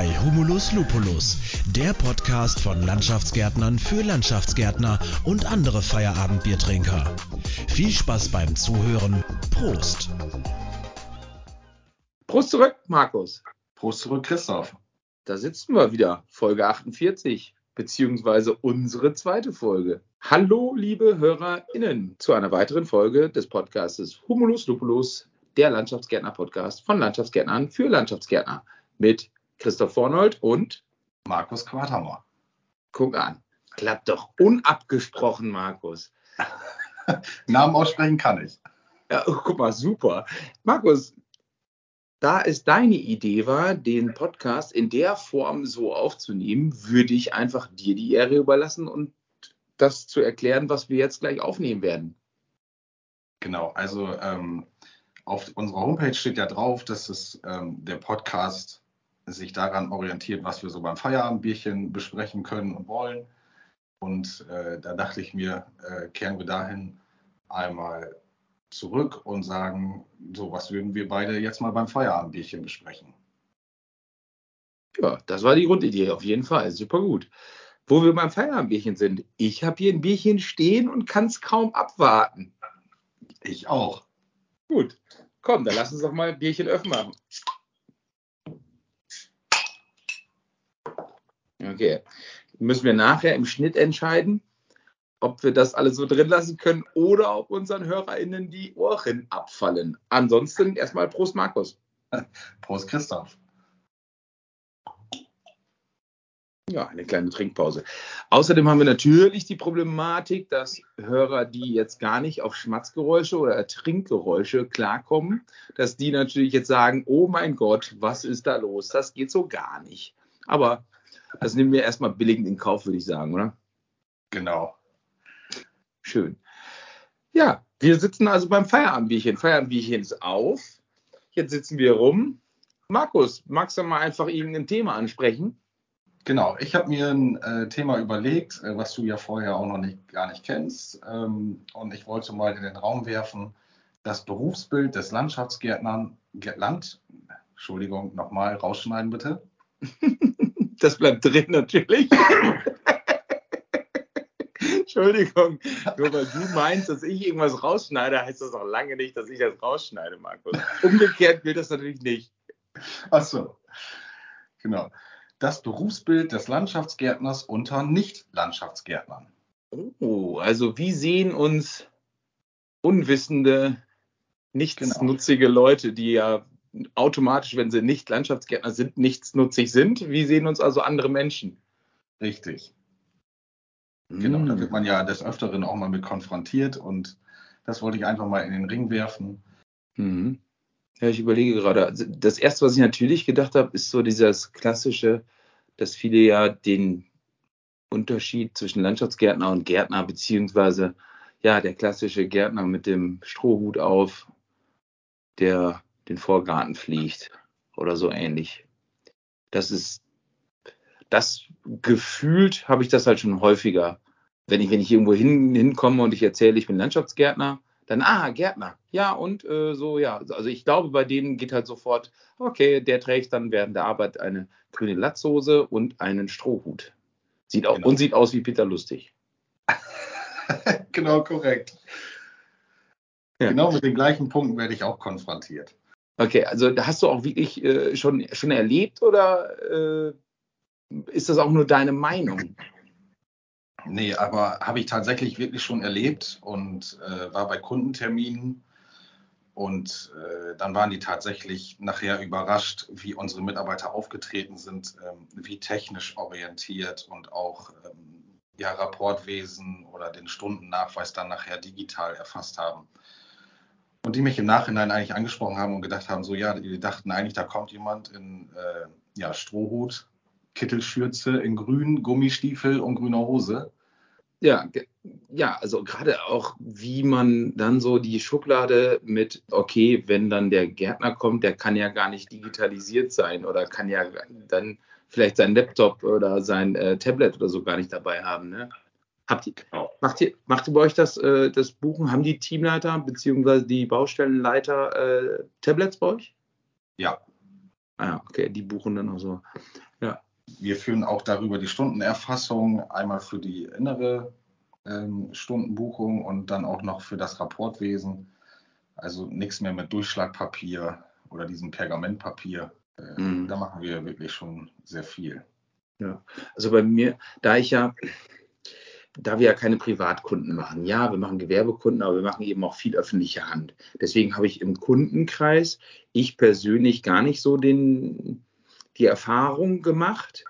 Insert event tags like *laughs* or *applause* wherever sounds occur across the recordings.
bei Humulus Lupulus, der Podcast von Landschaftsgärtnern für Landschaftsgärtner und andere Feierabendbiertrinker. Viel Spaß beim Zuhören. Prost. Prost zurück, Markus. Prost zurück, Christoph. Da sitzen wir wieder, Folge 48, beziehungsweise unsere zweite Folge. Hallo, liebe HörerInnen, zu einer weiteren Folge des Podcastes Humulus Lupulus, der Landschaftsgärtner-Podcast von Landschaftsgärtnern für Landschaftsgärtner mit Christoph Vornold und Markus Quadhammer. Guck an, klappt doch unabgesprochen, Markus. *laughs* Namen aussprechen kann ich. Ja, oh, guck mal, super. Markus, da es deine Idee war, den Podcast in der Form so aufzunehmen, würde ich einfach dir die Ehre überlassen und das zu erklären, was wir jetzt gleich aufnehmen werden. Genau, also ähm, auf unserer Homepage steht ja drauf, dass es ähm, der Podcast sich daran orientiert, was wir so beim Feierabendbierchen besprechen können und wollen. Und äh, da dachte ich mir, äh, kehren wir dahin einmal zurück und sagen, so was würden wir beide jetzt mal beim Feierabendbierchen besprechen. Ja, das war die Grundidee, auf jeden Fall. Super gut. Wo wir beim Feierabendbierchen sind. Ich habe hier ein Bierchen stehen und kann es kaum abwarten. Ich auch. Gut. Komm, dann lass uns doch mal ein Bierchen öffnen Okay. Müssen wir nachher im Schnitt entscheiden, ob wir das alles so drin lassen können oder ob unseren HörerInnen die Ohren abfallen. Ansonsten erstmal Prost, Markus. *laughs* Prost, Christoph. Ja, eine kleine Trinkpause. Außerdem haben wir natürlich die Problematik, dass Hörer, die jetzt gar nicht auf Schmatzgeräusche oder Trinkgeräusche klarkommen, dass die natürlich jetzt sagen, oh mein Gott, was ist da los? Das geht so gar nicht. Aber das nehmen wir erstmal billigend in Kauf, würde ich sagen, oder? Genau. Schön. Ja, wir sitzen also beim Feierabendbierchen. Feierabendbierchen ist auf. Jetzt sitzen wir rum. Markus, magst du mal einfach irgendein Thema ansprechen? Genau, ich habe mir ein äh, Thema überlegt, äh, was du ja vorher auch noch nicht, gar nicht kennst. Ähm, und ich wollte mal in den Raum werfen, das Berufsbild des Landschaftsgärtnern, Land, Entschuldigung, nochmal rausschneiden bitte. *laughs* das bleibt drin natürlich. *laughs* Entschuldigung, nur weil du meinst, dass ich irgendwas rausschneide, heißt das auch lange nicht, dass ich das rausschneide, Markus. Umgekehrt gilt das natürlich nicht. Ach so, genau. Das Berufsbild des Landschaftsgärtners unter Nicht-Landschaftsgärtnern. Oh, also wie sehen uns unwissende, nichtsnutzige genau. Leute, die ja automatisch, wenn sie nicht Landschaftsgärtner sind, nichtsnutzig sind. Wie sehen uns also andere Menschen? Richtig. Genau, da wird man ja des Öfteren auch mal mit konfrontiert und das wollte ich einfach mal in den Ring werfen. Mhm. Ja, ich überlege gerade. Also das erste, was ich natürlich gedacht habe, ist so dieses klassische, dass viele ja den Unterschied zwischen Landschaftsgärtner und Gärtner, beziehungsweise ja, der klassische Gärtner mit dem Strohhut auf, der den Vorgarten fliegt oder so ähnlich. Das ist das gefühlt habe ich das halt schon häufiger. Wenn ich, wenn ich irgendwo hin, hinkomme und ich erzähle, ich bin Landschaftsgärtner, dann, ah, Gärtner. Ja, und äh, so, ja. Also ich glaube, bei denen geht halt sofort, okay, der trägt dann während der Arbeit eine grüne Latzhose und einen Strohhut. Sieht auch, genau. Und sieht aus wie Peter Lustig. *laughs* genau, korrekt. Ja. Genau mit den gleichen Punkten werde ich auch konfrontiert. Okay, also hast du auch wirklich äh, schon, schon erlebt oder äh, ist das auch nur deine Meinung? Nee, aber habe ich tatsächlich wirklich schon erlebt und äh, war bei Kundenterminen. Und äh, dann waren die tatsächlich nachher überrascht, wie unsere Mitarbeiter aufgetreten sind, ähm, wie technisch orientiert und auch ähm, ja, Rapportwesen oder den Stundennachweis dann nachher digital erfasst haben. Und die mich im Nachhinein eigentlich angesprochen haben und gedacht haben, so ja, die dachten eigentlich, da kommt jemand in äh, ja, Strohhut Kittelschürze in grün, Gummistiefel und grüner Hose. Ja, ja, also gerade auch, wie man dann so die Schublade mit, okay, wenn dann der Gärtner kommt, der kann ja gar nicht digitalisiert sein oder kann ja dann vielleicht sein Laptop oder sein äh, Tablet oder so gar nicht dabei haben. Ne? Habt ihr, genau. macht, ihr, macht ihr bei euch das, äh, das Buchen? Haben die Teamleiter bzw. die Baustellenleiter äh, Tablets bei euch? Ja. Ah, okay, die buchen dann auch so. wir führen auch darüber die Stundenerfassung, einmal für die innere ähm, Stundenbuchung und dann auch noch für das Rapportwesen. Also nichts mehr mit Durchschlagpapier oder diesem Pergamentpapier. Äh, mhm. Da machen wir wirklich schon sehr viel. Ja, also bei mir, da ich ja, da wir ja keine Privatkunden machen, ja, wir machen Gewerbekunden, aber wir machen eben auch viel öffentliche Hand. Deswegen habe ich im Kundenkreis ich persönlich gar nicht so den, die Erfahrung gemacht.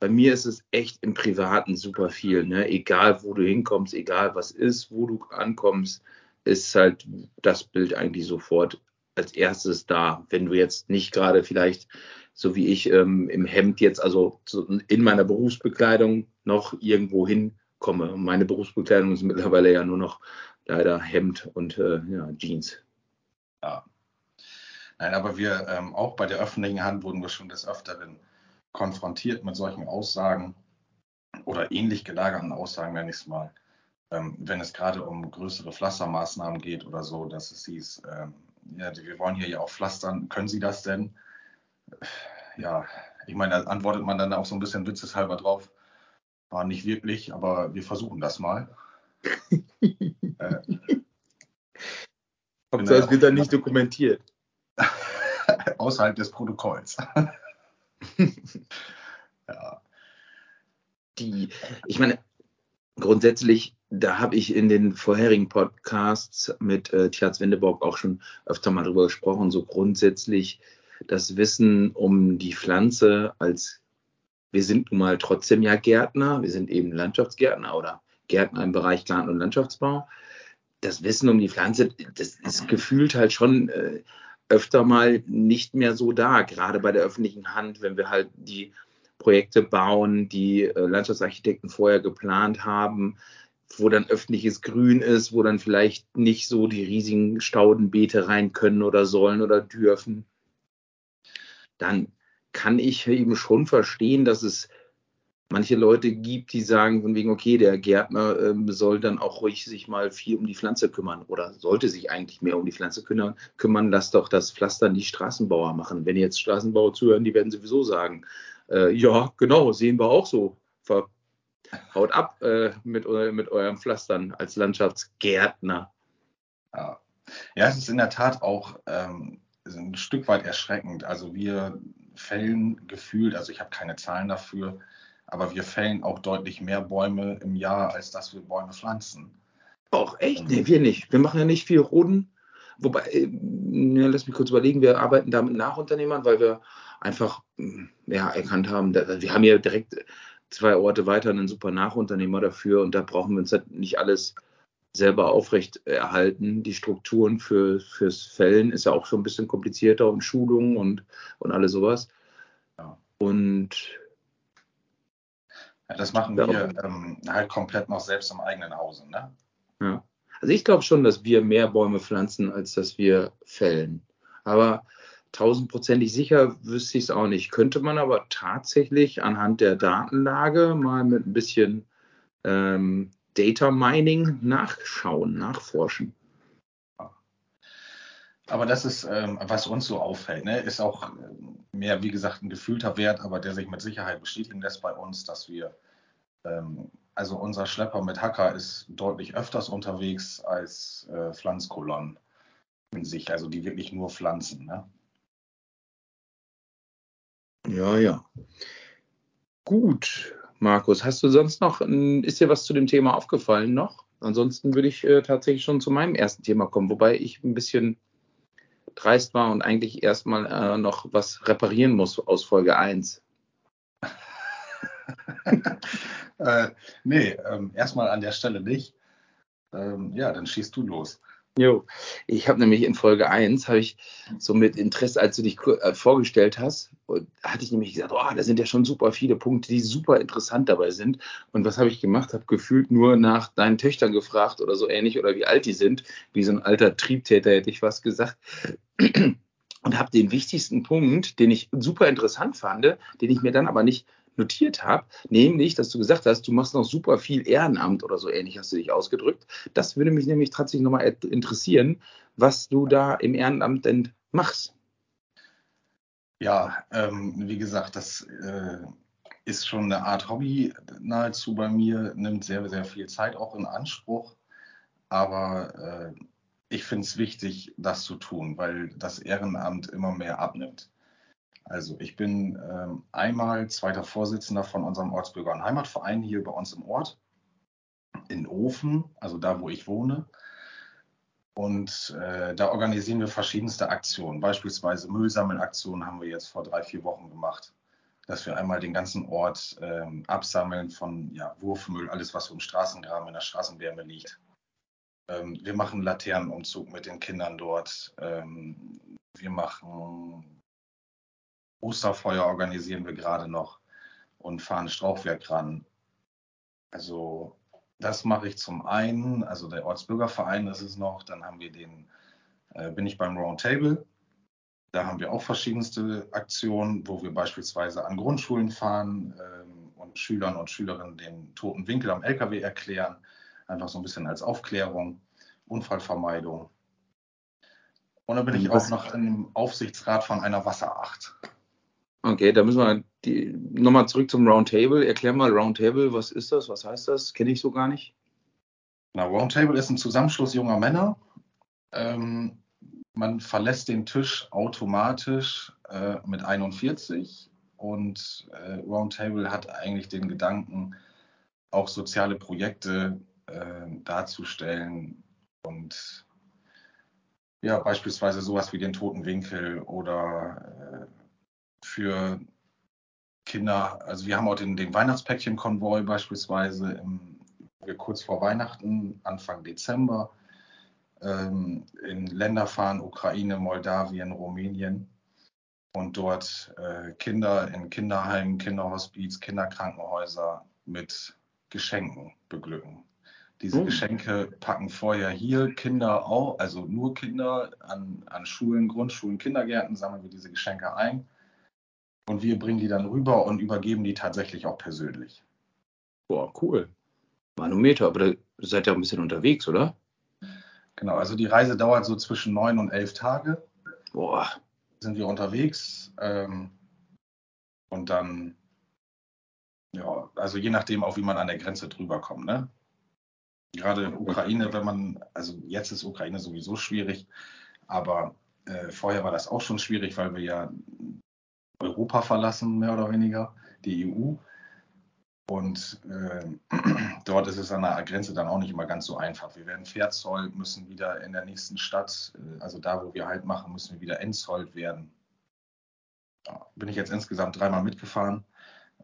Bei mir ist es echt im Privaten super viel. Ne? Egal, wo du hinkommst, egal was ist, wo du ankommst, ist halt das Bild eigentlich sofort als erstes da. Wenn du jetzt nicht gerade vielleicht, so wie ich, ähm, im Hemd jetzt, also in meiner Berufsbekleidung noch irgendwo hinkomme. Meine Berufsbekleidung ist mittlerweile ja nur noch leider Hemd und äh, ja, Jeans. Ja. Nein, aber wir ähm, auch bei der öffentlichen Hand wurden wir schon des Öfteren konfrontiert mit solchen Aussagen oder ähnlich gelagerten Aussagen, nenne ich es mal. Ähm, wenn es gerade um größere Pflastermaßnahmen geht oder so, dass es hieß, ähm, ja, wir wollen hier ja auch pflastern, können Sie das denn? Ja, ich meine, da antwortet man dann auch so ein bisschen witzeshalber drauf. War nicht wirklich, aber wir versuchen das mal. *laughs* äh, Hauptsache, es wird dann nicht dokumentiert. *laughs* Außerhalb des Protokolls. *laughs* ja. Die, ich meine, grundsätzlich, da habe ich in den vorherigen Podcasts mit äh, Tjaz Wendeborg auch schon öfter mal drüber gesprochen, so grundsätzlich das Wissen um die Pflanze als wir sind nun mal trotzdem ja Gärtner, wir sind eben Landschaftsgärtner oder Gärtner im Bereich Garten- und Landschaftsbau. Das Wissen um die Pflanze, das ist gefühlt halt schon äh, öfter mal nicht mehr so da, gerade bei der öffentlichen Hand, wenn wir halt die Projekte bauen, die äh, Landschaftsarchitekten vorher geplant haben, wo dann öffentliches Grün ist, wo dann vielleicht nicht so die riesigen Staudenbeete rein können oder sollen oder dürfen, dann kann ich eben schon verstehen, dass es manche Leute gibt, die sagen von wegen, okay, der Gärtner ähm, soll dann auch ruhig sich mal viel um die Pflanze kümmern oder sollte sich eigentlich mehr um die Pflanze kümmern, kümmern lass doch das Pflastern die Straßenbauer machen. Wenn jetzt Straßenbauer zuhören, die werden sowieso sagen, äh, ja, genau, sehen wir auch so. Ver haut ab äh, mit, mit eurem Pflastern als Landschaftsgärtner. Ja. ja, es ist in der Tat auch ähm, ein Stück weit erschreckend. Also wir fällen gefühlt, also ich habe keine Zahlen dafür, aber wir fällen auch deutlich mehr Bäume im Jahr, als dass wir Bäume pflanzen. Auch echt? Nee, wir nicht. Wir machen ja nicht viel Roden. Wobei, äh, ja, lass mich kurz überlegen, wir arbeiten da mit Nachunternehmern, weil wir einfach ja, erkannt haben, wir haben ja direkt zwei Orte weiter einen super Nachunternehmer dafür und da brauchen wir uns halt nicht alles selber aufrecht erhalten. Die Strukturen für, fürs Fällen ist ja auch schon ein bisschen komplizierter und Schulungen und, und alles sowas. Ja. Und ja, das machen wir ähm, halt komplett noch selbst im eigenen Hause, ne? Ja. Also ich glaube schon, dass wir mehr Bäume pflanzen, als dass wir fällen. Aber tausendprozentig sicher wüsste ich es auch nicht. Könnte man aber tatsächlich anhand der Datenlage mal mit ein bisschen ähm, Data Mining nachschauen, nachforschen. Aber das ist, ähm, was uns so auffällt, ne? ist auch ähm, mehr, wie gesagt, ein gefühlter Wert, aber der sich mit Sicherheit bestätigen lässt bei uns, dass wir, ähm, also unser Schlepper mit Hacker ist deutlich öfters unterwegs als äh, Pflanzkolonnen in sich, also die wirklich nur pflanzen. Ne? Ja, ja. Gut, Markus, hast du sonst noch, ist dir was zu dem Thema aufgefallen noch? Ansonsten würde ich äh, tatsächlich schon zu meinem ersten Thema kommen, wobei ich ein bisschen dreist war und eigentlich erstmal äh, noch was reparieren muss aus Folge 1. *laughs* äh, nee, ähm, erstmal an der Stelle nicht. Ähm, ja, dann schießt du los. Jo, ich habe nämlich in Folge 1, habe ich so mit Interesse, als du dich äh, vorgestellt hast, hatte ich nämlich gesagt, oh, da sind ja schon super viele Punkte, die super interessant dabei sind. Und was habe ich gemacht? Habe gefühlt nur nach deinen Töchtern gefragt oder so ähnlich oder wie alt die sind, wie so ein alter Triebtäter hätte ich was gesagt. Und habe den wichtigsten Punkt, den ich super interessant fand, den ich mir dann aber nicht notiert habe, nämlich, dass du gesagt hast, du machst noch super viel Ehrenamt oder so ähnlich hast du dich ausgedrückt. Das würde mich nämlich tatsächlich nochmal interessieren, was du da im Ehrenamt denn machst. Ja, ähm, wie gesagt, das äh, ist schon eine Art Hobby nahezu bei mir, nimmt sehr, sehr viel Zeit auch in Anspruch. Aber äh, ich finde es wichtig, das zu tun, weil das Ehrenamt immer mehr abnimmt. Also ich bin ähm, einmal zweiter Vorsitzender von unserem Ortsbürger- und Heimatverein hier bei uns im Ort in Ofen, also da, wo ich wohne. Und äh, da organisieren wir verschiedenste Aktionen. Beispielsweise Müllsammelaktionen haben wir jetzt vor drei, vier Wochen gemacht, dass wir einmal den ganzen Ort ähm, absammeln von ja, Wurfmüll, alles, was so im Straßengraben, in der Straßenwärme liegt. Ähm, wir machen Laternenumzug mit den Kindern dort. Ähm, wir machen Osterfeuer organisieren wir gerade noch und fahren Strauchwerk ran. Also das mache ich zum einen, also der Ortsbürgerverein ist es noch, dann haben wir den, äh, bin ich beim Roundtable. Da haben wir auch verschiedenste Aktionen, wo wir beispielsweise an Grundschulen fahren ähm, und Schülern und Schülerinnen den toten Winkel am LKW erklären. Einfach so ein bisschen als Aufklärung, Unfallvermeidung. Und dann bin ich auch noch im Aufsichtsrat von einer Wasseracht. Okay, da müssen wir die, nochmal zurück zum Roundtable. Erklär mal Roundtable, was ist das? Was heißt das? Kenne ich so gar nicht. Na, Roundtable ist ein Zusammenschluss junger Männer. Ähm, man verlässt den Tisch automatisch äh, mit 41 und äh, Roundtable hat eigentlich den Gedanken, auch soziale Projekte äh, darzustellen und ja, beispielsweise sowas wie den Toten Winkel oder äh, für Kinder, also wir haben auch den, den Weihnachtspäckchen-Konvoi beispielsweise im, kurz vor Weihnachten, Anfang Dezember, ähm, in Länder fahren, Ukraine, Moldawien, Rumänien und dort äh, Kinder in Kinderheimen, Kinderhospiz, Kinderkrankenhäuser mit Geschenken beglücken. Diese oh. Geschenke packen vorher hier Kinder auch, also nur Kinder an, an Schulen, Grundschulen, Kindergärten sammeln wir diese Geschenke ein und wir bringen die dann rüber und übergeben die tatsächlich auch persönlich. Boah, cool. Manometer, aber da seid ihr ein bisschen unterwegs, oder? Genau, also die Reise dauert so zwischen neun und elf Tage. Boah. Sind wir unterwegs. Ähm, und dann, ja, also je nachdem auch, wie man an der Grenze drüber kommt, ne? Gerade Ukraine, wenn man, also jetzt ist Ukraine sowieso schwierig, aber äh, vorher war das auch schon schwierig, weil wir ja Europa verlassen, mehr oder weniger, die EU. Und äh, *clears throat* dort ist es an der Grenze dann auch nicht immer ganz so einfach. Wir werden Fairzoll, müssen wieder in der nächsten Stadt, äh, also da, wo wir halt machen, müssen wir wieder entzollt werden. Ja, bin ich jetzt insgesamt dreimal mitgefahren.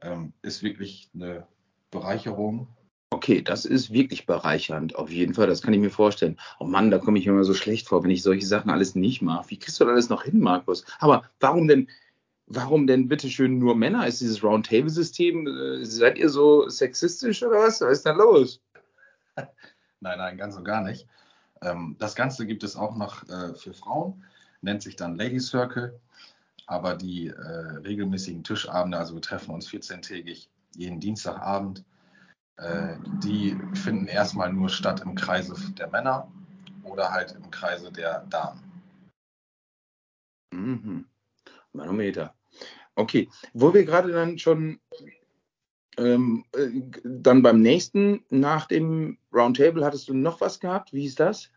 Ähm, ist wirklich eine Bereicherung. Okay, das ist wirklich bereichernd, auf jeden Fall. Das kann ich mir vorstellen. Oh Mann, da komme ich mir immer so schlecht vor, wenn ich solche Sachen alles nicht mache. Wie kriegst du das alles noch hin, Markus? Aber warum denn warum denn bitteschön nur Männer? Ist dieses Roundtable-System, äh, seid ihr so sexistisch oder was? Was ist da los? *laughs* Nein, nein, ganz und gar nicht. Ähm, das Ganze gibt es auch noch äh, für Frauen, nennt sich dann Lady Circle. Aber die äh, regelmäßigen Tischabende, also wir treffen uns 14-tägig jeden Dienstagabend, die finden erstmal nur statt im Kreise der Männer oder halt im Kreise der Damen. Mhm. Manometer. Okay, wo wir gerade dann schon ähm, äh, dann beim nächsten, nach dem Roundtable, hattest du noch was gehabt? Wie ist das?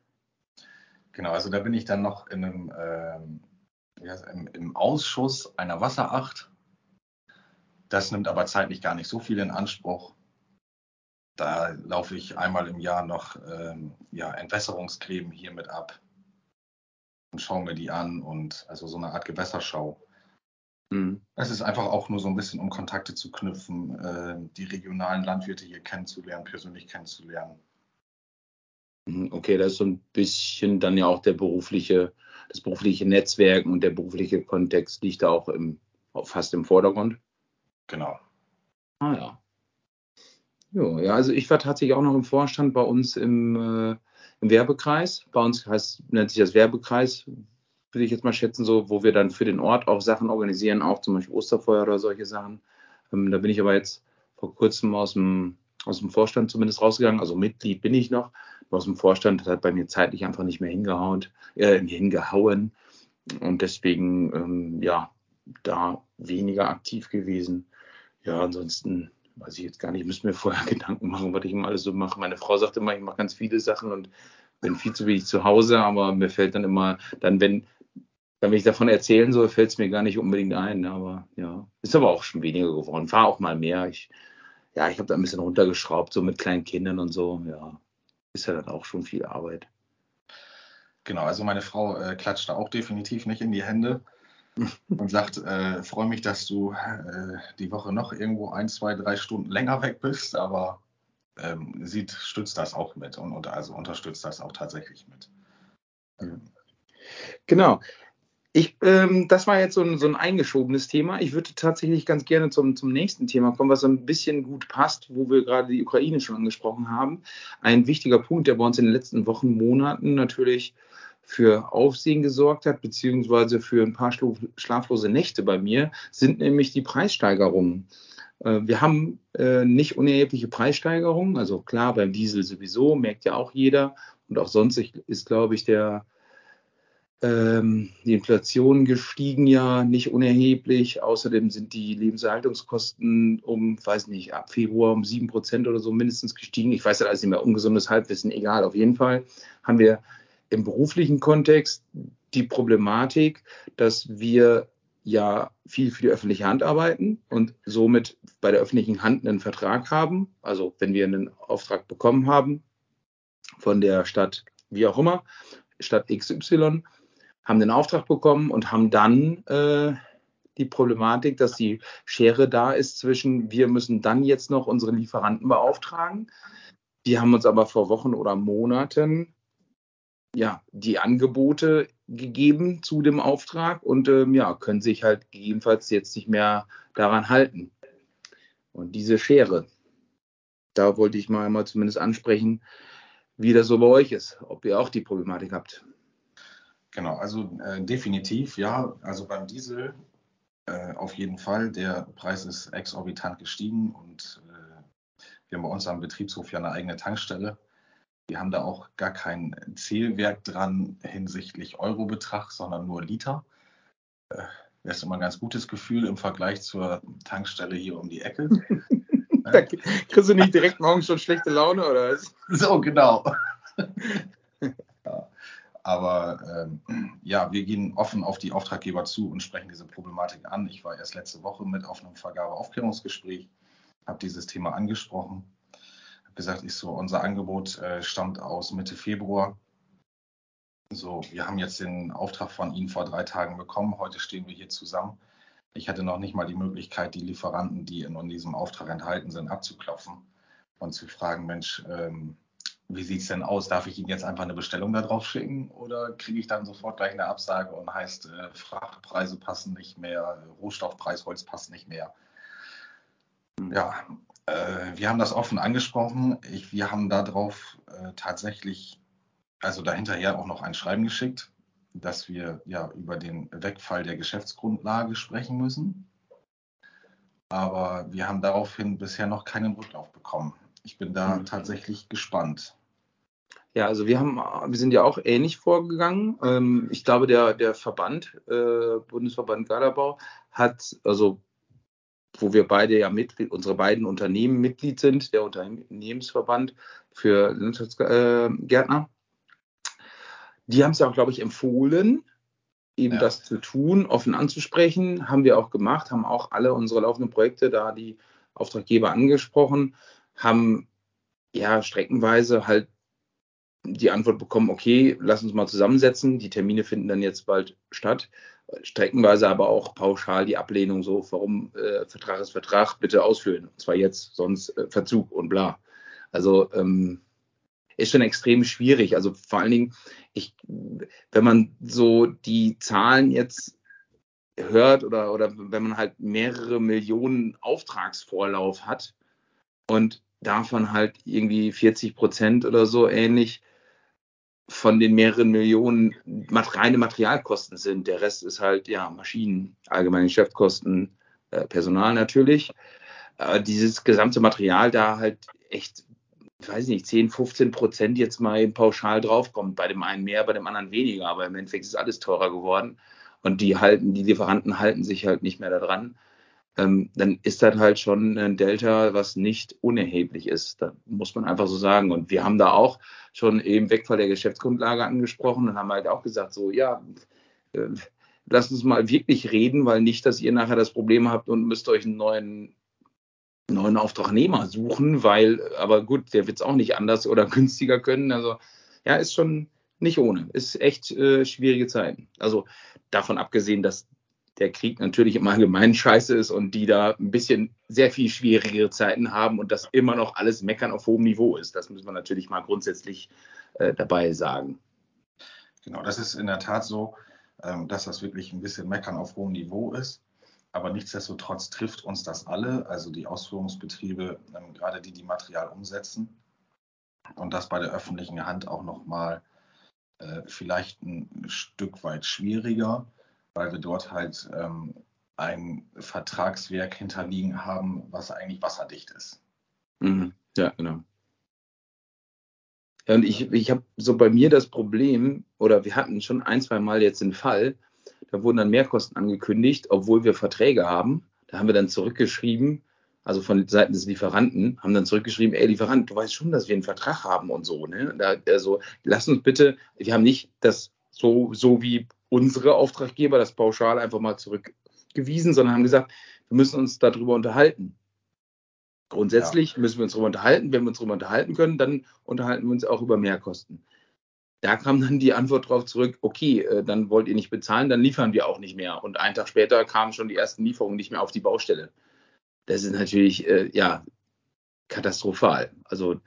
Genau, also da bin ich dann noch in einem, ähm, im, im, Ausschuss einer Wasseracht. Das nimmt aber zeitlich gar nicht so viel in Anspruch. Da laufe ich einmal im Jahr noch ähm, ja, Entwässerungsgräben hier mit ab und schaue mir die an und also so eine Art Gewässerschau. Mhm. Es ist einfach auch nur so ein bisschen, um Kontakte zu knüpfen, äh, die regionalen Landwirte hier kennenzulernen, persönlich kennenzulernen. Mhm, okay, das ist so ein bisschen dann ja auch der berufliche, das berufliche Netzwerken und der berufliche Kontext liegt da auch im, fast im Vordergrund. Genau. Ah ja. Jo, ja, also ich war tatsächlich auch noch im Vorstand bei uns im, äh, im Werbekreis. Bei uns heißt, nennt sich das Werbekreis, würde ich jetzt mal schätzen, so, wo wir dann für den Ort auch Sachen organisieren, auch zum Beispiel Osterfeuer oder solche Sachen. Ähm, da bin ich aber jetzt vor kurzem aus dem, aus dem Vorstand zumindest rausgegangen. Also Mitglied bin ich noch. Aus dem Vorstand das hat bei mir zeitlich einfach nicht mehr hingehauen, äh, hingehauen. Und deswegen, ähm, ja, da weniger aktiv gewesen. ja, ansonsten weiß ich jetzt gar nicht, ich müsste mir vorher *laughs* Gedanken machen, was ich immer alles so mache. Meine Frau sagt immer, ich mache ganz viele Sachen und bin viel zu wenig zu Hause, aber mir fällt dann immer, dann wenn, wenn ich davon erzählen soll, fällt es mir gar nicht unbedingt ein. Aber ja, ist aber auch schon weniger geworden. War auch mal mehr. Ich, ja, ich habe da ein bisschen runtergeschraubt, so mit kleinen Kindern und so. Ja, ist ja dann auch schon viel Arbeit. Genau, also meine Frau äh, klatscht da auch definitiv nicht in die Hände *laughs* und sagt, äh, freue mich, dass du äh, die Woche noch irgendwo ein, zwei, drei Stunden länger weg bist, aber ähm, sie stützt das auch mit und, und, also unterstützt das auch tatsächlich mit. Genau. Ich, ähm, das war jetzt so ein, so ein eingeschobenes Thema. Ich würde tatsächlich ganz gerne zum, zum nächsten Thema kommen, was ein bisschen gut passt, wo wir gerade die Ukraine schon angesprochen haben. Ein wichtiger Punkt, der bei uns in den letzten Wochen, Monaten natürlich für Aufsehen gesorgt hat, beziehungsweise für ein paar schlaflose Nächte bei mir, sind nämlich die Preissteigerungen. Äh, wir haben äh, nicht unerhebliche Preissteigerungen, also klar beim Diesel sowieso, merkt ja auch jeder. Und auch sonst ist, glaube ich, der, ähm, die Inflation gestiegen ja nicht unerheblich. Außerdem sind die Lebenserhaltungskosten um, weiß nicht, ab Februar um sieben Prozent oder so mindestens gestiegen. Ich weiß ja alles nicht mehr, ungesundes Halbwissen, egal. Auf jeden Fall haben wir im beruflichen Kontext die Problematik, dass wir ja viel für die öffentliche Hand arbeiten und somit bei der öffentlichen Hand einen Vertrag haben. Also wenn wir einen Auftrag bekommen haben von der Stadt, wie auch immer, Stadt XY, haben den Auftrag bekommen und haben dann äh, die Problematik, dass die Schere da ist zwischen, wir müssen dann jetzt noch unsere Lieferanten beauftragen. Die haben uns aber vor Wochen oder Monaten ja, die Angebote gegeben zu dem Auftrag und ähm, ja, können sich halt gegebenenfalls jetzt nicht mehr daran halten. Und diese Schere, da wollte ich mal, mal zumindest ansprechen, wie das so bei euch ist, ob ihr auch die Problematik habt. Genau, also äh, definitiv, ja. Also beim Diesel äh, auf jeden Fall. Der Preis ist exorbitant gestiegen und äh, wir haben bei uns am Betriebshof ja eine eigene Tankstelle. Wir haben da auch gar kein Zählwerk dran hinsichtlich Eurobetrag, sondern nur Liter. Äh, das ist immer ein ganz gutes Gefühl im Vergleich zur Tankstelle hier um die Ecke. *laughs* da kriegst du nicht direkt morgens schon schlechte Laune, oder? So, genau. *laughs* Aber ähm, ja, wir gehen offen auf die Auftraggeber zu und sprechen diese Problematik an. Ich war erst letzte Woche mit auf einem Vergabeaufklärungsgespräch, habe dieses Thema angesprochen gesagt, ich so, unser Angebot äh, stammt aus Mitte Februar. So, wir haben jetzt den Auftrag von Ihnen vor drei Tagen bekommen. Heute stehen wir hier zusammen. Ich hatte noch nicht mal die Möglichkeit, die Lieferanten, die in diesem Auftrag enthalten sind, abzuklopfen und zu fragen, Mensch, ähm, wie sieht es denn aus? Darf ich Ihnen jetzt einfach eine Bestellung da drauf schicken oder kriege ich dann sofort gleich eine Absage und heißt, äh, Frachtpreise passen nicht mehr, Rohstoffpreis, Holz passt nicht mehr? Ja, äh, wir haben das offen angesprochen. Ich, wir haben darauf äh, tatsächlich, also dahinterher auch noch ein Schreiben geschickt, dass wir ja über den Wegfall der Geschäftsgrundlage sprechen müssen. Aber wir haben daraufhin bisher noch keinen Rücklauf bekommen. Ich bin da mhm. tatsächlich gespannt. Ja, also wir haben, wir sind ja auch ähnlich vorgegangen. Ähm, ich glaube, der, der Verband, äh, Bundesverband Garderbau, hat, also wo wir beide ja Mitglied, unsere beiden Unternehmen Mitglied sind, der Unternehmensverband für Landschaftsgärtner. Die haben es ja auch, glaube ich, empfohlen, eben ja. das zu tun, offen anzusprechen. Haben wir auch gemacht, haben auch alle unsere laufenden Projekte da die Auftraggeber angesprochen, haben ja streckenweise halt die Antwort bekommen, okay, lass uns mal zusammensetzen. Die Termine finden dann jetzt bald statt streckenweise aber auch pauschal die Ablehnung so, warum äh, Vertrag ist Vertrag, bitte ausfüllen. Und zwar jetzt, sonst äh, Verzug und bla. Also ähm, ist schon extrem schwierig. Also vor allen Dingen, ich, wenn man so die Zahlen jetzt hört oder, oder wenn man halt mehrere Millionen Auftragsvorlauf hat und davon halt irgendwie 40 Prozent oder so ähnlich von den mehreren Millionen reine Materialkosten sind. Der Rest ist halt ja Maschinen, allgemeine Geschäftskosten, äh, Personal natürlich. Äh, dieses gesamte Material da halt echt, ich weiß nicht, 10, 15 Prozent jetzt mal pauschal draufkommt. Bei dem einen mehr, bei dem anderen weniger, aber im Endeffekt ist alles teurer geworden. Und die halten, die Lieferanten halten sich halt nicht mehr daran. Ähm, dann ist das halt schon ein Delta, was nicht unerheblich ist. Da muss man einfach so sagen. Und wir haben da auch schon eben Wegfall der Geschäftsgrundlage angesprochen und haben halt auch gesagt, so, ja, äh, lasst uns mal wirklich reden, weil nicht, dass ihr nachher das Problem habt und müsst euch einen neuen neuen Auftragnehmer suchen, weil, aber gut, der wird es auch nicht anders oder *laughs* günstiger können. Also ja, ist schon nicht ohne. Ist echt äh, schwierige Zeiten. Also davon abgesehen, dass der Krieg natürlich im Allgemeinen scheiße ist und die da ein bisschen sehr viel schwierigere Zeiten haben und das immer noch alles meckern auf hohem Niveau ist. Das müssen wir natürlich mal grundsätzlich äh, dabei sagen. Genau, das ist in der Tat so, ähm, dass das wirklich ein bisschen meckern auf hohem Niveau ist. Aber nichtsdestotrotz trifft uns das alle, also die Ausführungsbetriebe, ähm, gerade die, die Material umsetzen. Und das bei der öffentlichen Hand auch nochmal äh, vielleicht ein Stück weit schwieriger weil wir dort halt ähm, ein Vertragswerk hinterliegen haben, was eigentlich wasserdicht ist. Mhm. Ja, genau. Ja, und ich, ich habe so bei mir das Problem, oder wir hatten schon ein, zwei Mal jetzt den Fall, da wurden dann Mehrkosten angekündigt, obwohl wir Verträge haben. Da haben wir dann zurückgeschrieben, also von Seiten des Lieferanten, haben dann zurückgeschrieben, ey Lieferant, du weißt schon, dass wir einen Vertrag haben und so. Ne? Da, also lass uns bitte, wir haben nicht das so, so wie unsere Auftraggeber das pauschal einfach mal zurückgewiesen, sondern haben gesagt, wir müssen uns darüber unterhalten. Grundsätzlich ja. müssen wir uns darüber unterhalten. Wenn wir uns darüber unterhalten können, dann unterhalten wir uns auch über Mehrkosten. Da kam dann die Antwort darauf zurück, okay, äh, dann wollt ihr nicht bezahlen, dann liefern wir auch nicht mehr. Und einen Tag später kamen schon die ersten Lieferungen nicht mehr auf die Baustelle. Das ist natürlich, äh, ja, katastrophal. Also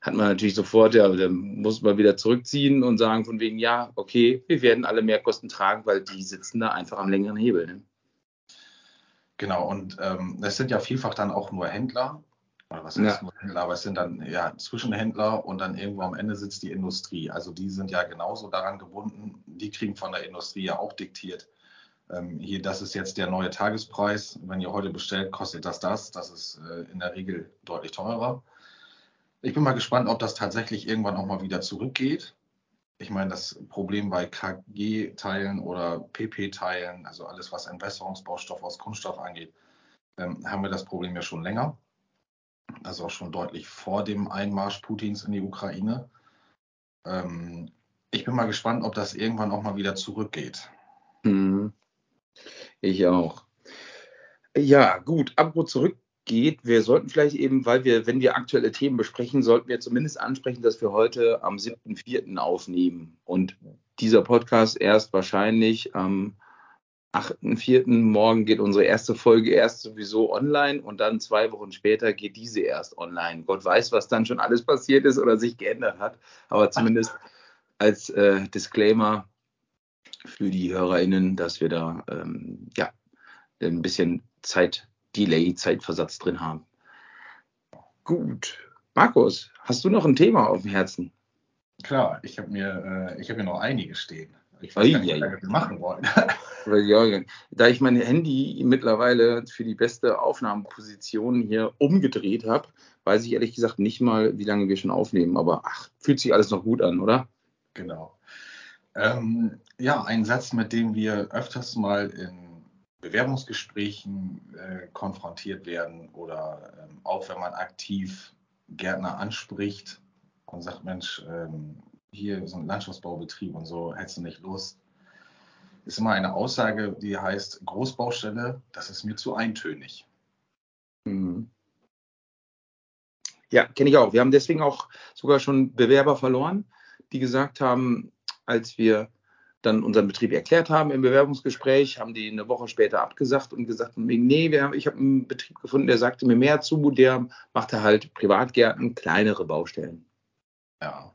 hat man natürlich sofort, ja, dann muss man wieder zurückziehen und sagen von wegen, ja, okay, wir werden alle Mehrkosten tragen, weil die sitzen da einfach am längeren Hebel. Ne? Genau, und ähm, das sind ja vielfach dann auch nur Händler, oder was heißt ja. nur Händler, aber es sind dann ja Zwischenhändler und dann irgendwo am Ende sitzt die Industrie. Also die sind ja genauso daran gebunden, die kriegen von der Industrie ja auch diktiert. Ähm, hier, das ist jetzt der neue Tagespreis. Wenn ihr heute bestellt, kostet das das. Das ist äh, in der Regel deutlich teurer. Ich bin mal gespannt, ob das tatsächlich irgendwann auch mal wieder zurückgeht. Ich meine, das Problem bei KG-Teilen oder PP-Teilen, also alles, was Entwässerungsbaustoff aus Kunststoff angeht, ähm, haben wir das Problem ja schon länger. Also auch schon deutlich vor dem Einmarsch Putins in die Ukraine. Ähm, ich bin mal gespannt, ob das irgendwann auch mal wieder zurückgeht. Hm. Ich auch. Ja, gut, apropos zurück geht. Wir sollten vielleicht eben, weil wir, wenn wir aktuelle Themen besprechen, sollten wir zumindest ansprechen, dass wir heute am 7.4. aufnehmen und dieser Podcast erst wahrscheinlich am 8.4. morgen geht unsere erste Folge erst sowieso online und dann zwei Wochen später geht diese erst online. Gott weiß, was dann schon alles passiert ist oder sich geändert hat, aber zumindest *laughs* als äh, Disclaimer für die HörerInnen, dass wir da ähm, ja ein bisschen Zeit Delay, Zeitversatz drin haben. Gut. Markus, hast du noch ein Thema auf dem Herzen? Klar, ich habe mir, äh, hab mir noch einige stehen. Ich weiß Ei, gar nicht, was wir machen wollen. *laughs* da ich mein Handy mittlerweile für die beste Aufnahmeposition hier umgedreht habe, weiß ich ehrlich gesagt nicht mal, wie lange wir schon aufnehmen. Aber ach, fühlt sich alles noch gut an, oder? Genau. Ähm, ja, ein Satz, mit dem wir öfters mal in Bewerbungsgesprächen äh, konfrontiert werden oder ähm, auch wenn man aktiv Gärtner anspricht und sagt, Mensch, ähm, hier ist ein Landschaftsbaubetrieb und so, hättest du nicht Lust, ist immer eine Aussage, die heißt, Großbaustelle, das ist mir zu eintönig. Mhm. Ja, kenne ich auch. Wir haben deswegen auch sogar schon Bewerber verloren, die gesagt haben, als wir dann unseren Betrieb erklärt haben im Bewerbungsgespräch, haben die eine Woche später abgesagt und gesagt, nee, wir haben, ich habe einen Betrieb gefunden, der sagte mir mehr zu, der machte halt Privatgärten, kleinere Baustellen. Ja.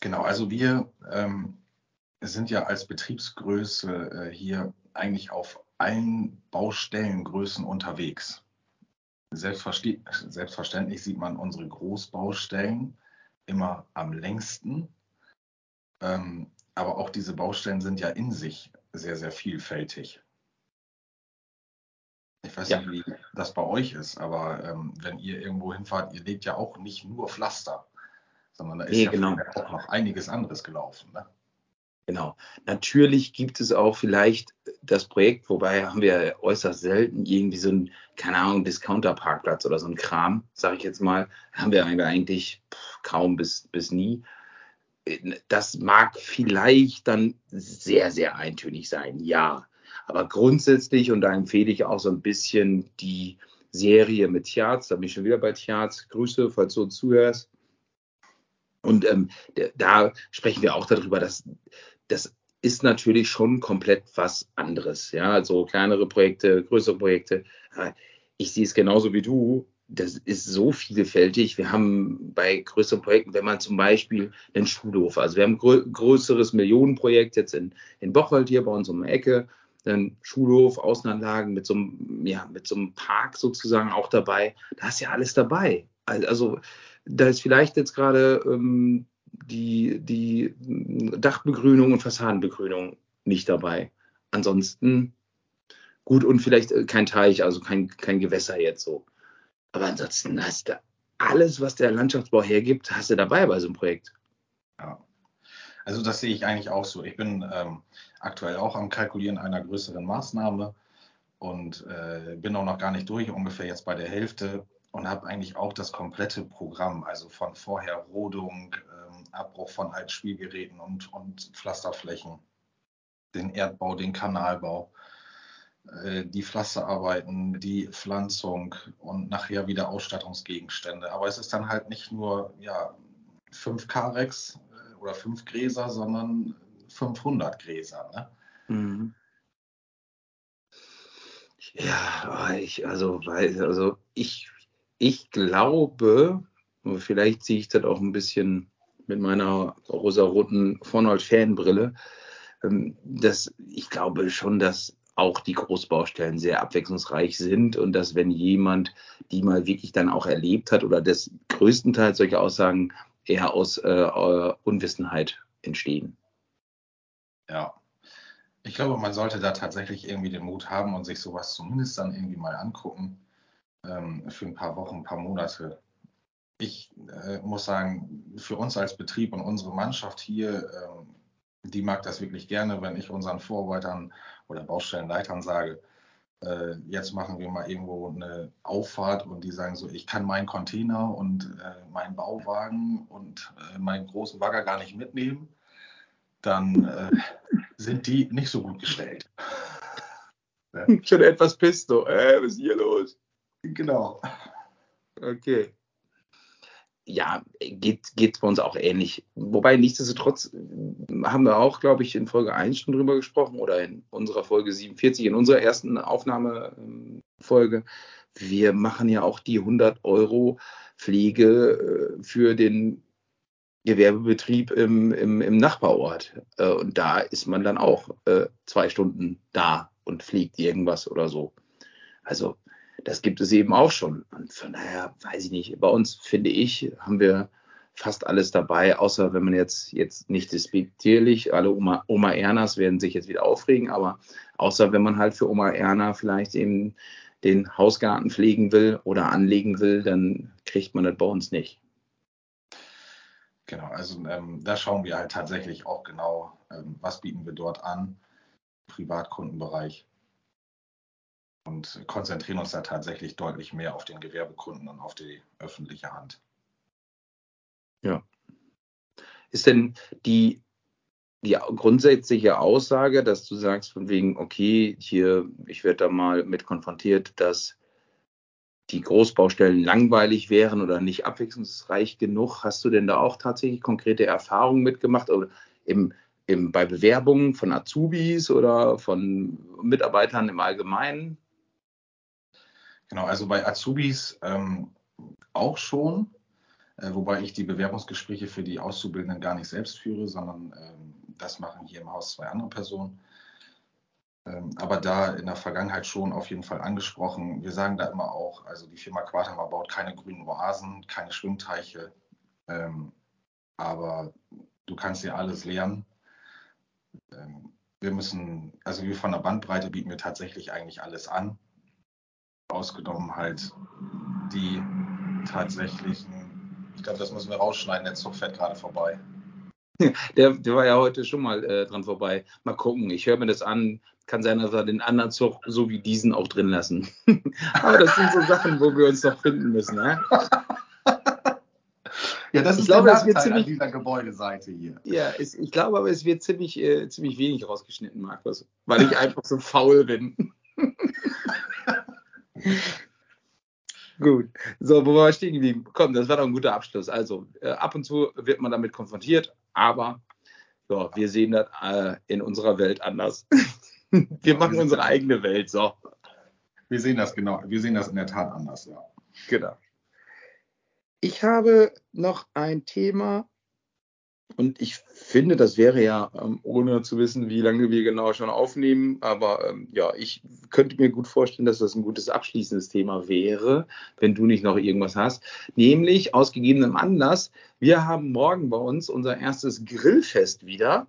Genau, also wir ähm, sind ja als Betriebsgröße äh, hier eigentlich auf allen Baustellengrößen unterwegs. Selbstverständlich sieht man unsere Großbaustellen immer am längsten ähm, aber auch diese Baustellen sind ja in sich sehr, sehr vielfältig. Ich weiß ja. nicht, wie das bei euch ist, aber ähm, wenn ihr irgendwo hinfahrt, ihr legt ja auch nicht nur Pflaster, sondern da ist nee, ja genau. auch noch einiges anderes gelaufen. Ne? Genau. Natürlich gibt es auch vielleicht das Projekt, wobei haben wir äußerst selten irgendwie so ein, keine Ahnung, Discounter-Parkplatz oder so ein Kram, sage ich jetzt mal, haben wir eigentlich kaum bis, bis nie. Das mag vielleicht dann sehr, sehr eintönig sein, ja. Aber grundsätzlich, und da empfehle ich auch so ein bisschen die Serie mit Tjaz, da bin ich schon wieder bei Tjaz, Grüße, falls du uns zuhörst. Und ähm, da sprechen wir auch darüber, dass das ist natürlich schon komplett was anderes. Ja, also kleinere Projekte, größere Projekte. Ich sehe es genauso wie du. Das ist so vielfältig. Wir haben bei größeren Projekten, wenn man zum Beispiel einen Schulhof, also wir haben ein grö größeres Millionenprojekt jetzt in, in Bocholt hier bei uns um die Ecke, einen Schulhof, Außenanlagen mit so einem, ja, mit so einem Park sozusagen auch dabei. Da ist ja alles dabei. Also da ist vielleicht jetzt gerade ähm, die, die Dachbegrünung und Fassadenbegrünung nicht dabei. Ansonsten gut und vielleicht äh, kein Teich, also kein, kein Gewässer jetzt so. Aber ansonsten hast du alles, was der Landschaftsbau hergibt, hast du dabei bei so einem Projekt. Ja. Also das sehe ich eigentlich auch so. Ich bin ähm, aktuell auch am Kalkulieren einer größeren Maßnahme und äh, bin auch noch gar nicht durch, ungefähr jetzt bei der Hälfte und habe eigentlich auch das komplette Programm, also von vorher Rodung, ähm, Abbruch von alten Spielgeräten und, und Pflasterflächen, den Erdbau, den Kanalbau, die Pflasterarbeiten, die Pflanzung und nachher wieder Ausstattungsgegenstände. Aber es ist dann halt nicht nur ja, fünf Karex äh, oder fünf Gräser, sondern 500 Gräser. Ne? Mhm. Ja, ich, also, also ich ich glaube, vielleicht ziehe ich das auch ein bisschen mit meiner rosaroten Vornold-Fanbrille, ähm, dass ich glaube schon, dass auch die Großbaustellen sehr abwechslungsreich sind und dass wenn jemand die mal wirklich dann auch erlebt hat oder des größtenteils solche Aussagen eher aus äh, äh Unwissenheit entstehen. Ja, ich glaube, man sollte da tatsächlich irgendwie den Mut haben und sich sowas zumindest dann irgendwie mal angucken ähm, für ein paar Wochen, ein paar Monate. Ich äh, muss sagen, für uns als Betrieb und unsere Mannschaft hier, ähm, die mag das wirklich gerne, wenn ich unseren Vorarbeitern oder Baustellenleitern sage, äh, jetzt machen wir mal irgendwo eine Auffahrt und die sagen so, ich kann meinen Container und äh, meinen Bauwagen und äh, meinen großen Bagger gar nicht mitnehmen, dann äh, sind die nicht so gut gestellt. Ja. *laughs* Schon etwas pisto. Äh, was ist hier los? Genau. Okay. Ja, geht, geht bei uns auch ähnlich. Wobei nichtsdestotrotz haben wir auch, glaube ich, in Folge 1 schon drüber gesprochen oder in unserer Folge 47, in unserer ersten Aufnahmefolge. Wir machen ja auch die 100 Euro Pflege äh, für den Gewerbebetrieb im, im, im Nachbarort. Äh, und da ist man dann auch äh, zwei Stunden da und fliegt irgendwas oder so. Also das gibt es eben auch schon. Und von daher weiß ich nicht. Bei uns, finde ich, haben wir fast alles dabei, außer wenn man jetzt, jetzt nicht despektierlich, alle Oma, Oma Ernas werden sich jetzt wieder aufregen, aber außer wenn man halt für Oma Erna vielleicht eben den Hausgarten pflegen will oder anlegen will, dann kriegt man das bei uns nicht. Genau, also ähm, da schauen wir halt tatsächlich auch genau, ähm, was bieten wir dort an, Privatkundenbereich und konzentrieren uns da tatsächlich deutlich mehr auf den Gewerbekunden und auf die öffentliche Hand. Ja. Ist denn die, die grundsätzliche Aussage, dass du sagst, von wegen, okay, hier, ich werde da mal mit konfrontiert, dass die Großbaustellen langweilig wären oder nicht abwechslungsreich genug. Hast du denn da auch tatsächlich konkrete Erfahrungen mitgemacht oder im, bei Bewerbungen von Azubis oder von Mitarbeitern im Allgemeinen? Genau, also bei Azubis ähm, auch schon, äh, wobei ich die Bewerbungsgespräche für die Auszubildenden gar nicht selbst führe, sondern ähm, das machen hier im Haus zwei andere Personen. Ähm, aber da in der Vergangenheit schon auf jeden Fall angesprochen. Wir sagen da immer auch, also die Firma Quatermar baut keine grünen Oasen, keine Schwimmteiche, ähm, aber du kannst ja alles lernen. Ähm, wir müssen, also wir von der Bandbreite bieten wir tatsächlich eigentlich alles an ausgenommen halt die tatsächlichen, ich glaube, das müssen wir rausschneiden, der Zug fährt gerade vorbei. *laughs* der, der war ja heute schon mal äh, dran vorbei. Mal gucken, ich höre mir das an. Kann sein, dass wir den anderen Zug so wie diesen auch drin lassen. *laughs* aber das sind so Sachen, wo wir uns noch finden müssen. Ne? *laughs* Ja, das Ich ist glaube, der Nachteil an ziemlich- dieser Gebäudeseite hier. Ja, es, ich glaube aber, es wird ziemlich, äh, ziemlich wenig rausgeschnitten, Markus, weil ich einfach so faul bin. *laughs* Gut. So, wo war ich stehen geblieben? Komm, das war doch ein guter Abschluss. Also, äh, ab und zu wird man damit konfrontiert, aber ja, wir sehen das äh, in unserer Welt anders. *laughs* wir machen unsere eigene Welt. So, Wir sehen das genau, wir sehen das in der Tat anders, ja. genau. Ich habe noch ein Thema und ich finde, das wäre ja, ähm, ohne zu wissen, wie lange wir genau schon aufnehmen, aber ähm, ja, ich könnte mir gut vorstellen, dass das ein gutes abschließendes Thema wäre, wenn du nicht noch irgendwas hast. Nämlich aus gegebenem Anlass, wir haben morgen bei uns unser erstes Grillfest wieder.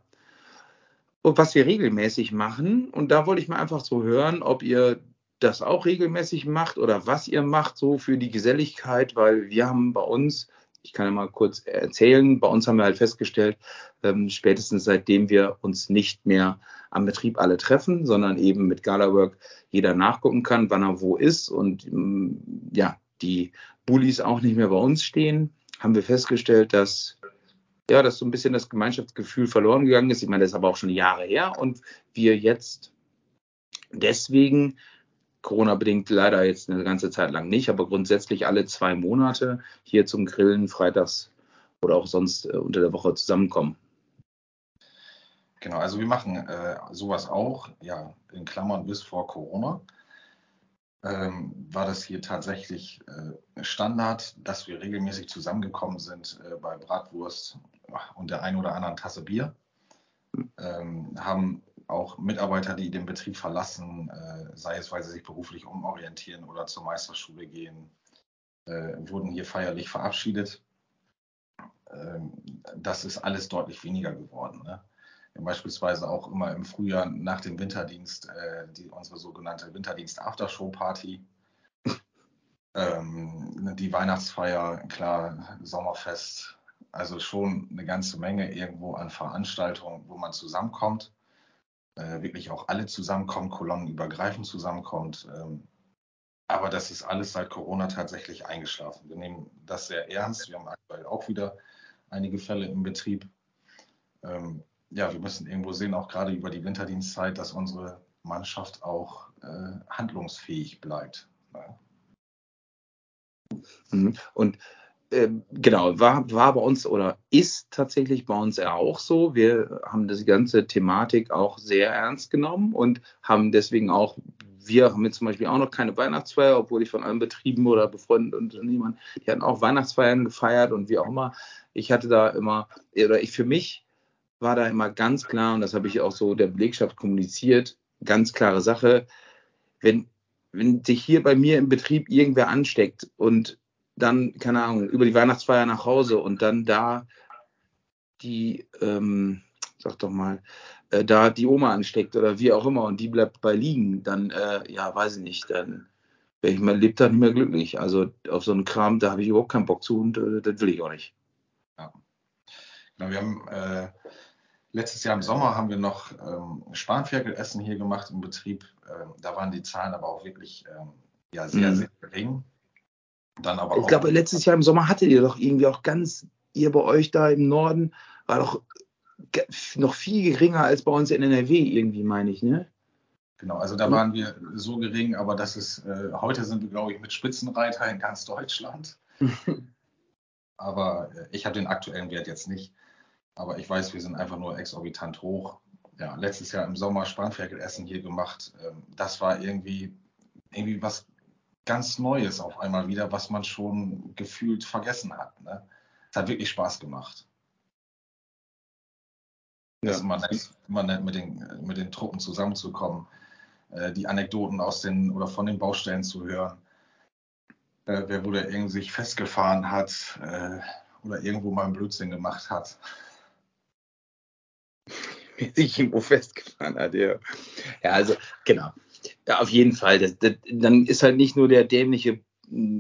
Was wir regelmäßig machen, und da wollte ich mal einfach so hören, ob ihr das auch regelmäßig macht oder was ihr macht so für die Geselligkeit, weil wir haben bei uns, ich kann ja mal kurz erzählen, bei uns haben wir halt festgestellt, ähm, spätestens seitdem wir uns nicht mehr am Betrieb alle treffen, sondern eben mit Galawork jeder nachgucken kann, wann er wo ist und ähm, ja, die Bullies auch nicht mehr bei uns stehen, haben wir festgestellt, dass ja, dass so ein bisschen das Gemeinschaftsgefühl verloren gegangen ist. Ich meine, das ist aber auch schon Jahre her und wir jetzt deswegen Corona-bedingt leider jetzt eine ganze Zeit lang nicht, aber grundsätzlich alle zwei Monate hier zum Grillen freitags oder auch sonst äh, unter der Woche zusammenkommen. Genau, also wir machen äh, sowas auch, ja, in Klammern bis vor Corona. Ähm, war das hier tatsächlich äh, Standard, dass wir regelmäßig zusammengekommen sind äh, bei Bratwurst und der ein oder anderen Tasse Bier. Ähm, haben auch Mitarbeiter, die den Betrieb verlassen, äh, sei es, weil sie sich beruflich umorientieren oder zur Meisterschule gehen, äh, wurden hier feierlich verabschiedet. Ähm, das ist alles deutlich weniger geworden. Ne? Beispielsweise auch immer im Frühjahr nach dem Winterdienst äh, die, unsere sogenannte Winterdienst-Aftershow-Party. *laughs* Ähm, die Weihnachtsfeier, klar, Sommerfest, also schon eine ganze Menge irgendwo an Veranstaltungen, wo man zusammenkommt, äh, wirklich auch alle zusammenkommen, kolonnenübergreifend zusammenkommt. Ähm, aber das ist alles seit Corona tatsächlich eingeschlafen. Wir nehmen das sehr ernst. Wir haben aktuell auch wieder einige Fälle im Betrieb. Ähm, ja, wir müssen irgendwo sehen, auch gerade über die Winterdienstzeit, dass unsere Mannschaft auch äh, handlungsfähig bleibt. Ja. Mhm. Und genau, war, war bei uns oder ist tatsächlich bei uns ja auch so. Wir haben das ganze Thematik auch sehr ernst genommen und haben deswegen auch, wir haben jetzt zum Beispiel auch noch keine Weihnachtsfeier, obwohl ich von allen Betrieben oder befreundeten Unternehmern, die hatten auch Weihnachtsfeiern gefeiert und wie auch immer. Ich hatte da immer, oder ich für mich war da immer ganz klar, und das habe ich auch so der Belegschaft kommuniziert, ganz klare Sache, wenn, wenn sich hier bei mir im Betrieb irgendwer ansteckt und dann, keine Ahnung, über die Weihnachtsfeier nach Hause und dann da die, ähm, sag doch mal, äh, da die Oma ansteckt oder wie auch immer und die bleibt bei liegen, dann, äh, ja, weiß ich nicht, dann wäre ich mein Lebtag nicht mehr glücklich. Also auf so einen Kram, da habe ich überhaupt keinen Bock zu und äh, das will ich auch nicht. Genau, wir haben äh, letztes Jahr im Sommer haben wir noch ähm, Spanferkelessen hier gemacht im Betrieb. Ähm, da waren die Zahlen aber auch wirklich ähm, ja, sehr, Mhm. sehr gering. Dann aber Ich glaube, letztes Jahr im Sommer hattet ihr doch irgendwie auch ganz, ihr bei euch da im Norden, war doch noch viel geringer als bei uns in NRW irgendwie, meine ich, ne? Genau, also da waren wir so gering, aber das ist, äh, heute sind wir, glaube ich, mit Spitzenreiter in ganz Deutschland. *laughs* Aber äh, ich habe den aktuellen Wert jetzt nicht. Aber ich weiß, wir sind einfach nur exorbitant hoch. Ja, letztes Jahr im Sommer Spanferkelessen hier gemacht. Ähm, das war irgendwie, irgendwie was ganz Neues auf einmal wieder, was man schon gefühlt vergessen hat. Ne? Es hat wirklich Spaß gemacht. Es ist immer nett, immer nett mit, den, mit den Truppen zusammenzukommen, äh, die Anekdoten aus den oder von den Baustellen zu hören. Wer wohl irgendwie sich festgefahren hat äh, oder irgendwo mal einen Blödsinn gemacht hat. *laughs* sich irgendwo festgefahren hat, ja. Ja, also, genau. Ja, auf jeden Fall. Das, das, dann ist halt nicht nur der dämliche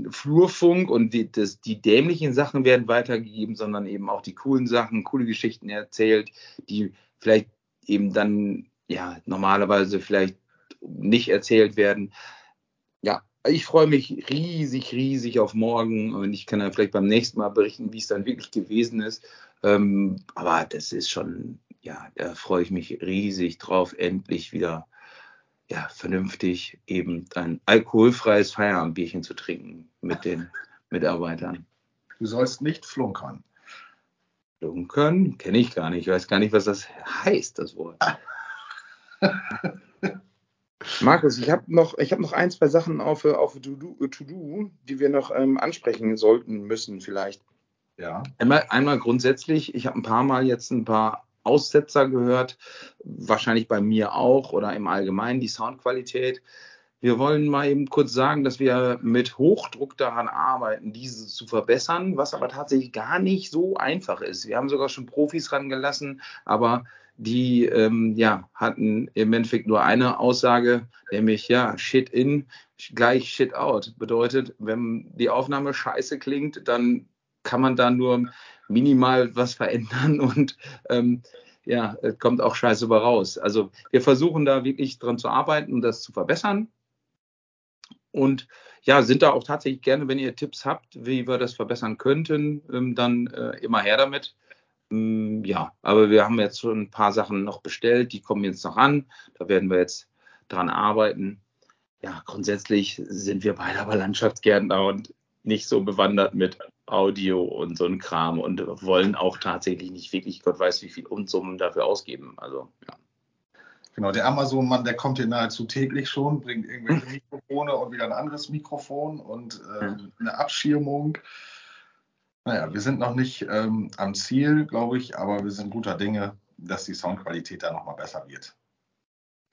Flurfunk und die, das, die dämlichen Sachen werden weitergegeben, sondern eben auch die coolen Sachen, coole Geschichten erzählt, die vielleicht eben dann ja normalerweise vielleicht nicht erzählt werden. Ja, ich freue mich riesig, riesig auf morgen und ich kann dann vielleicht beim nächsten Mal berichten, wie es dann wirklich gewesen ist. Ähm, aber das ist schon, ja, da freue ich mich riesig drauf, endlich wieder ja, vernünftig eben ein alkoholfreies Feierabendbierchen zu trinken mit den *laughs* Mitarbeitern. Du sollst nicht flunkern. Flunkern? Kenne ich gar nicht. Ich weiß gar nicht, was das heißt, das Wort. *laughs* Markus, ich habe noch, hab noch ein, zwei Sachen auf, auf To-Do, to die wir noch ähm, ansprechen sollten, müssen vielleicht. Ja. Einmal, einmal grundsätzlich, ich habe ein paar Mal jetzt ein paar Aussetzer gehört, wahrscheinlich bei mir auch oder im Allgemeinen die Soundqualität. Wir wollen mal eben kurz sagen, dass wir mit Hochdruck daran arbeiten, diese zu verbessern, was aber tatsächlich gar nicht so einfach ist. Wir haben sogar schon Profis rangelassen, aber die ähm, ja, hatten im Endeffekt nur eine Aussage, nämlich ja, Shit in gleich Shit out. Bedeutet, wenn die Aufnahme scheiße klingt, dann kann man da nur minimal was verändern und ähm, ja, kommt auch scheiße über raus. Also wir versuchen da wirklich dran zu arbeiten und das zu verbessern. Und ja, sind da auch tatsächlich gerne, wenn ihr Tipps habt, wie wir das verbessern könnten, ähm, dann äh, immer her damit. Ähm, ja, aber wir haben jetzt schon ein paar Sachen noch bestellt, die kommen jetzt noch an. Da werden wir jetzt dran arbeiten. Ja, grundsätzlich sind wir beide aber Landschaftsgärtner und nicht so bewandert mit Audio und so ein Kram und wollen auch tatsächlich nicht wirklich, Gott weiß, wie viel Unsummen dafür ausgeben. Also, ja. Genau, der Amazon-Mann, der kommt hier nahezu täglich schon, bringt irgendwelche Mikrofone und wieder ein anderes Mikrofon und ähm, eine Abschirmung. Naja, wir sind noch nicht ähm, am Ziel, glaube ich, aber wir sind guter Dinge, dass die Soundqualität da nochmal besser wird.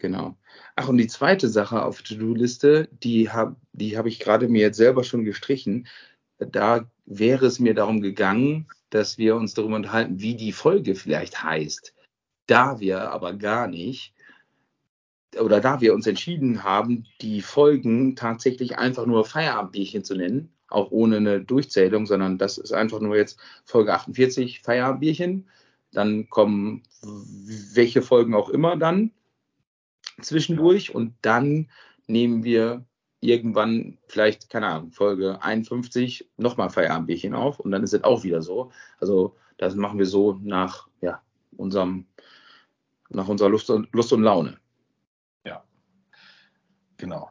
Genau. Ach, und die zweite Sache auf To-Do-Liste, die habe die hab ich gerade mir jetzt selber schon gestrichen. Da wäre es mir darum gegangen, dass wir uns darüber unterhalten, wie die Folge vielleicht heißt. Da wir aber gar nicht, oder da wir uns entschieden haben, die Folgen tatsächlich einfach nur Feierabendbierchen zu nennen, auch ohne eine Durchzählung, sondern das ist einfach nur jetzt Folge 48 Feierabendbierchen. Dann kommen welche Folgen auch immer dann zwischendurch und dann nehmen wir irgendwann vielleicht, keine Ahnung, Folge 51 nochmal Feierabendbierchen auf und dann ist es auch wieder so. Also das machen wir so nach ja, unserem, nach unserer Lust und, Lust und Laune. Ja, genau.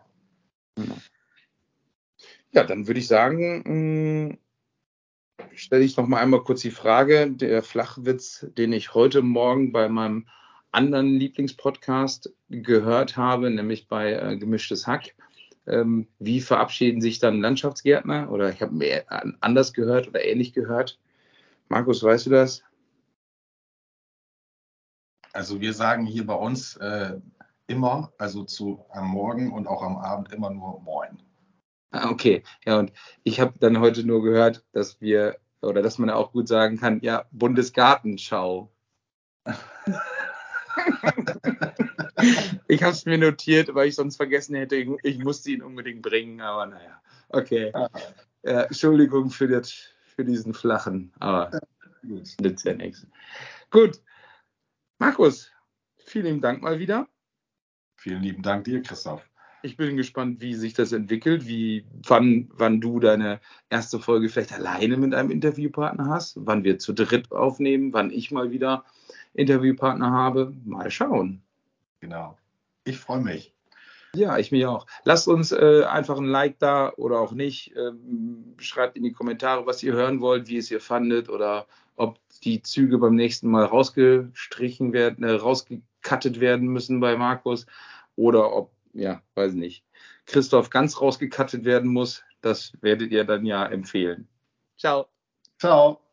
Ja, dann würde ich sagen, hm, stelle ich noch mal einmal kurz die Frage, der Flachwitz, den ich heute Morgen bei meinem anderen Lieblingspodcast gehört habe, nämlich bei äh, Gemischtes Hack. Ähm, wie verabschieden sich dann Landschaftsgärtner? Oder ich habe mehr anders gehört oder ähnlich gehört. Markus, weißt du das? Also wir sagen hier bei uns äh, immer, also zu am Morgen und auch am Abend immer nur Moin. Ah, okay, ja, und ich habe dann heute nur gehört, dass wir, oder dass man auch gut sagen kann, ja, Bundesgartenschau. *laughs* *laughs* ich habe es mir notiert, weil ich sonst vergessen hätte, ich, musste ihn unbedingt bringen, aber naja, okay. Ja, Entschuldigung für, das, für diesen flachen, aber nützt ja nichts. Gut, Markus, vielen Dank mal wieder. Vielen lieben Dank dir, Christoph. Ich bin gespannt, wie sich das entwickelt, wie wann, wann du deine erste Folge vielleicht alleine mit einem Interviewpartner hast, wann wir zu dritt aufnehmen, wann ich mal wieder Interviewpartner habe. Mal schauen. Genau. Ich freue mich. Ja, ich mich auch. Lasst uns äh, einfach ein Like da oder auch nicht. Ähm, schreibt in die Kommentare, was ihr hören wollt, wie es ihr fandet oder ob die Züge beim nächsten Mal rausgestrichen werden, äh, rausgekattet werden müssen bei Markus oder ob ja, weiß nicht, Christoph ganz rausgekattet werden muss, das werdet ihr dann ja empfehlen. Ciao. Ciao.